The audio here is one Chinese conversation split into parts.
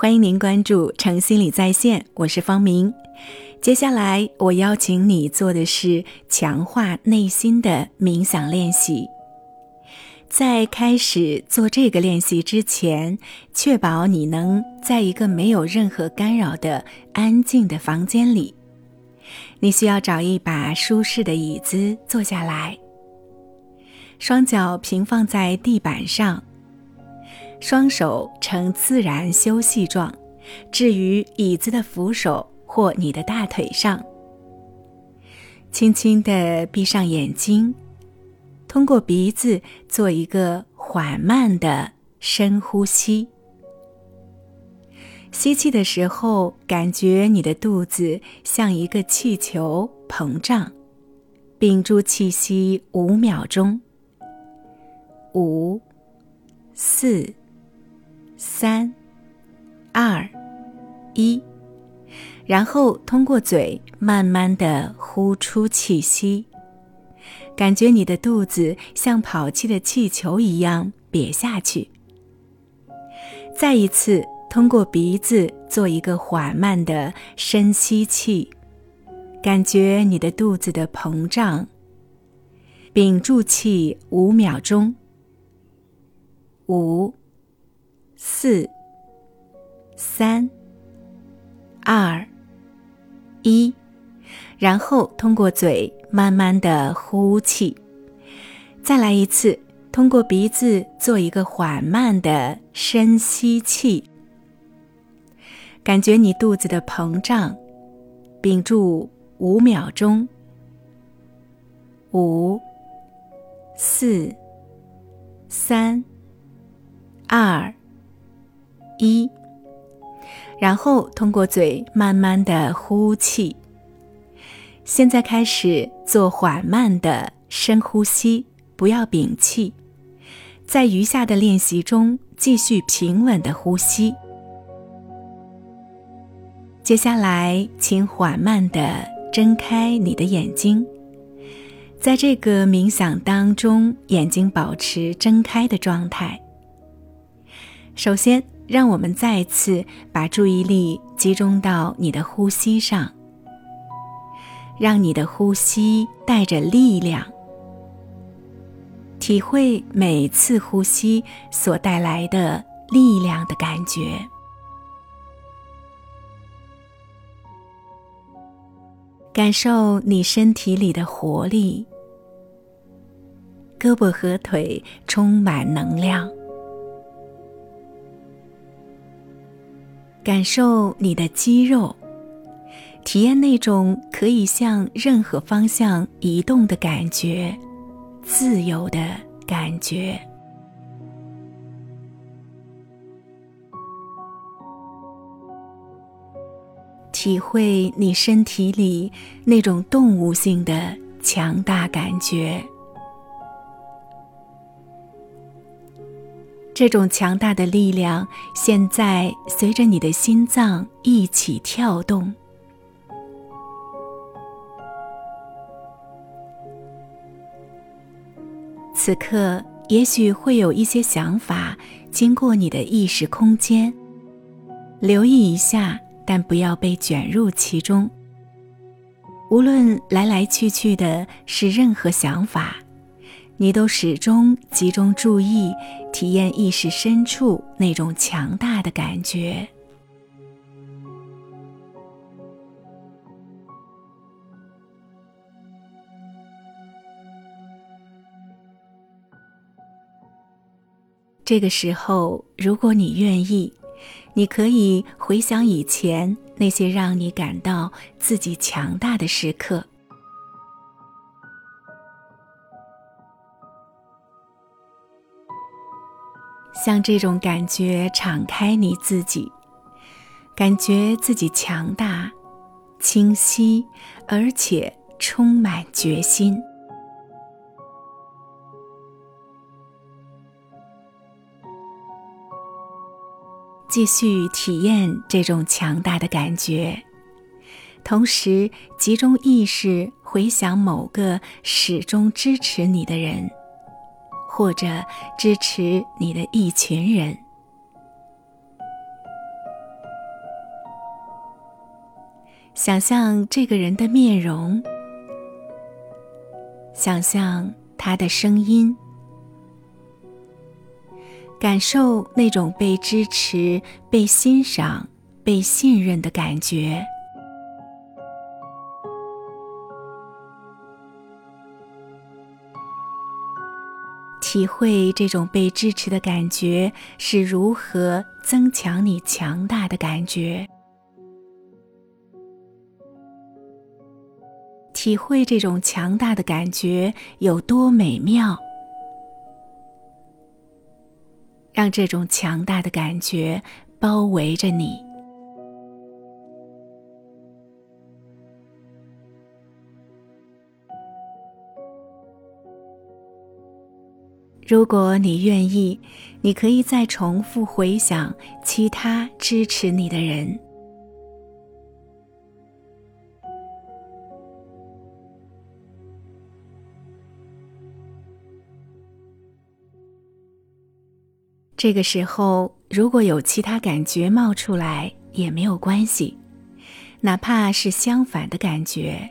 欢迎您关注“诚心理在线”，我是方明。接下来我邀请你做的是强化内心的冥想练习。在开始做这个练习之前，确保你能在一个没有任何干扰的安静的房间里。你需要找一把舒适的椅子坐下来，双脚平放在地板上。双手呈自然休息状，置于椅子的扶手或你的大腿上。轻轻地闭上眼睛，通过鼻子做一个缓慢的深呼吸。吸气的时候，感觉你的肚子像一个气球膨胀，屏住气息五秒钟。五、四。三、二、一，然后通过嘴慢慢的呼出气息，感觉你的肚子像跑气的气球一样瘪下去。再一次通过鼻子做一个缓慢的深吸气，感觉你的肚子的膨胀。屏住气五秒钟。五。四、三、二、一，然后通过嘴慢慢的呼气，再来一次，通过鼻子做一个缓慢的深吸气，感觉你肚子的膨胀，屏住五秒钟。五、四、三、二。一，然后通过嘴慢慢的呼气。现在开始做缓慢的深呼吸，不要屏气，在余下的练习中继续平稳的呼吸。接下来，请缓慢的睁开你的眼睛，在这个冥想当中，眼睛保持睁开的状态。首先。让我们再次把注意力集中到你的呼吸上，让你的呼吸带着力量，体会每次呼吸所带来的力量的感觉，感受你身体里的活力，胳膊和腿充满能量。感受你的肌肉，体验那种可以向任何方向移动的感觉，自由的感觉。体会你身体里那种动物性的强大感觉。这种强大的力量，现在随着你的心脏一起跳动。此刻，也许会有一些想法经过你的意识空间，留意一下，但不要被卷入其中。无论来来去去的是任何想法。你都始终集中注意，体验意识深处那种强大的感觉。这个时候，如果你愿意，你可以回想以前那些让你感到自己强大的时刻。向这种感觉敞开你自己，感觉自己强大、清晰，而且充满决心。继续体验这种强大的感觉，同时集中意识回想某个始终支持你的人。或者支持你的一群人。想象这个人的面容想象他的声音感受那种被支持被欣赏被信任的感觉。体会这种被支持的感觉是如何增强你强大的感觉。体会这种强大的感觉有多美妙，让这种强大的感觉包围着你。如果你愿意，你可以再重复回想其他支持你的人。这个时候，如果有其他感觉冒出来，也没有关系，哪怕是相反的感觉，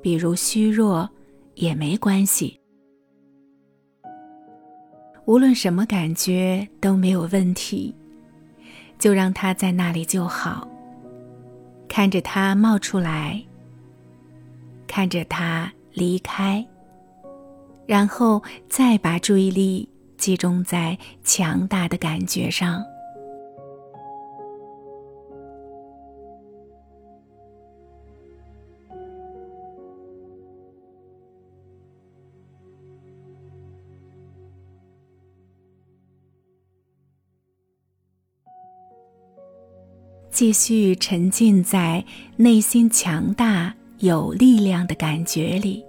比如虚弱，也没关系。无论什么感觉都没有问题，就让它在那里就好。看着它冒出来，看着它离开，然后再把注意力集中在强大的感觉上。继续沉浸在内心强大、有力量的感觉里，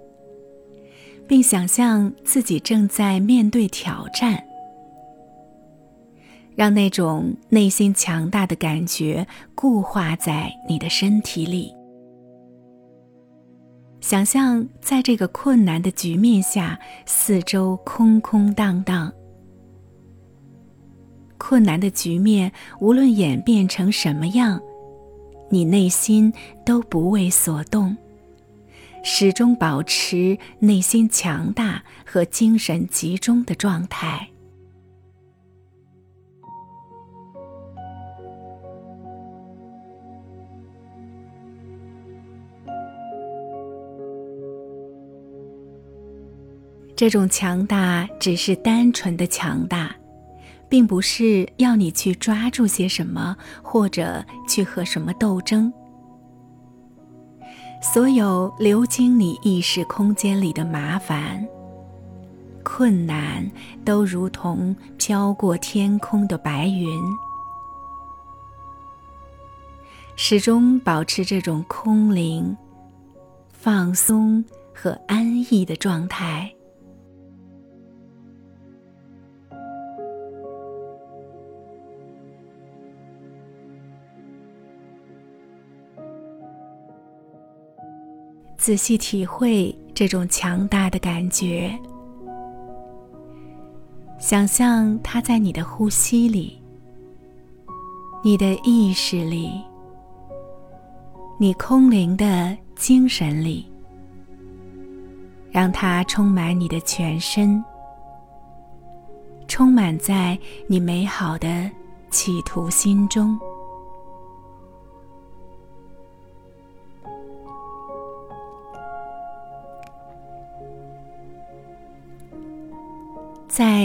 并想象自己正在面对挑战，让那种内心强大的感觉固化在你的身体里。想象在这个困难的局面下，四周空空荡荡。困难的局面，无论演变成什么样，你内心都不为所动，始终保持内心强大和精神集中的状态。这种强大只是单纯的强大。并不是要你去抓住些什么，或者去和什么斗争。所有流经你意识空间里的麻烦、困难，都如同飘过天空的白云，始终保持这种空灵、放松和安逸的状态。仔细体会这种强大的感觉，想象它在你的呼吸里、你的意识里、你空灵的精神里，让它充满你的全身，充满在你美好的企图心中。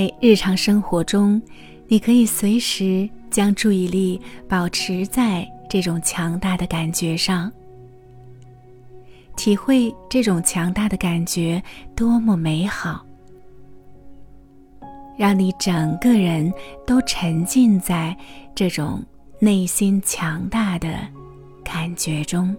在日常生活中，你可以随时将注意力保持在这种强大的感觉上，体会这种强大的感觉多么美好，让你整个人都沉浸在这种内心强大的感觉中。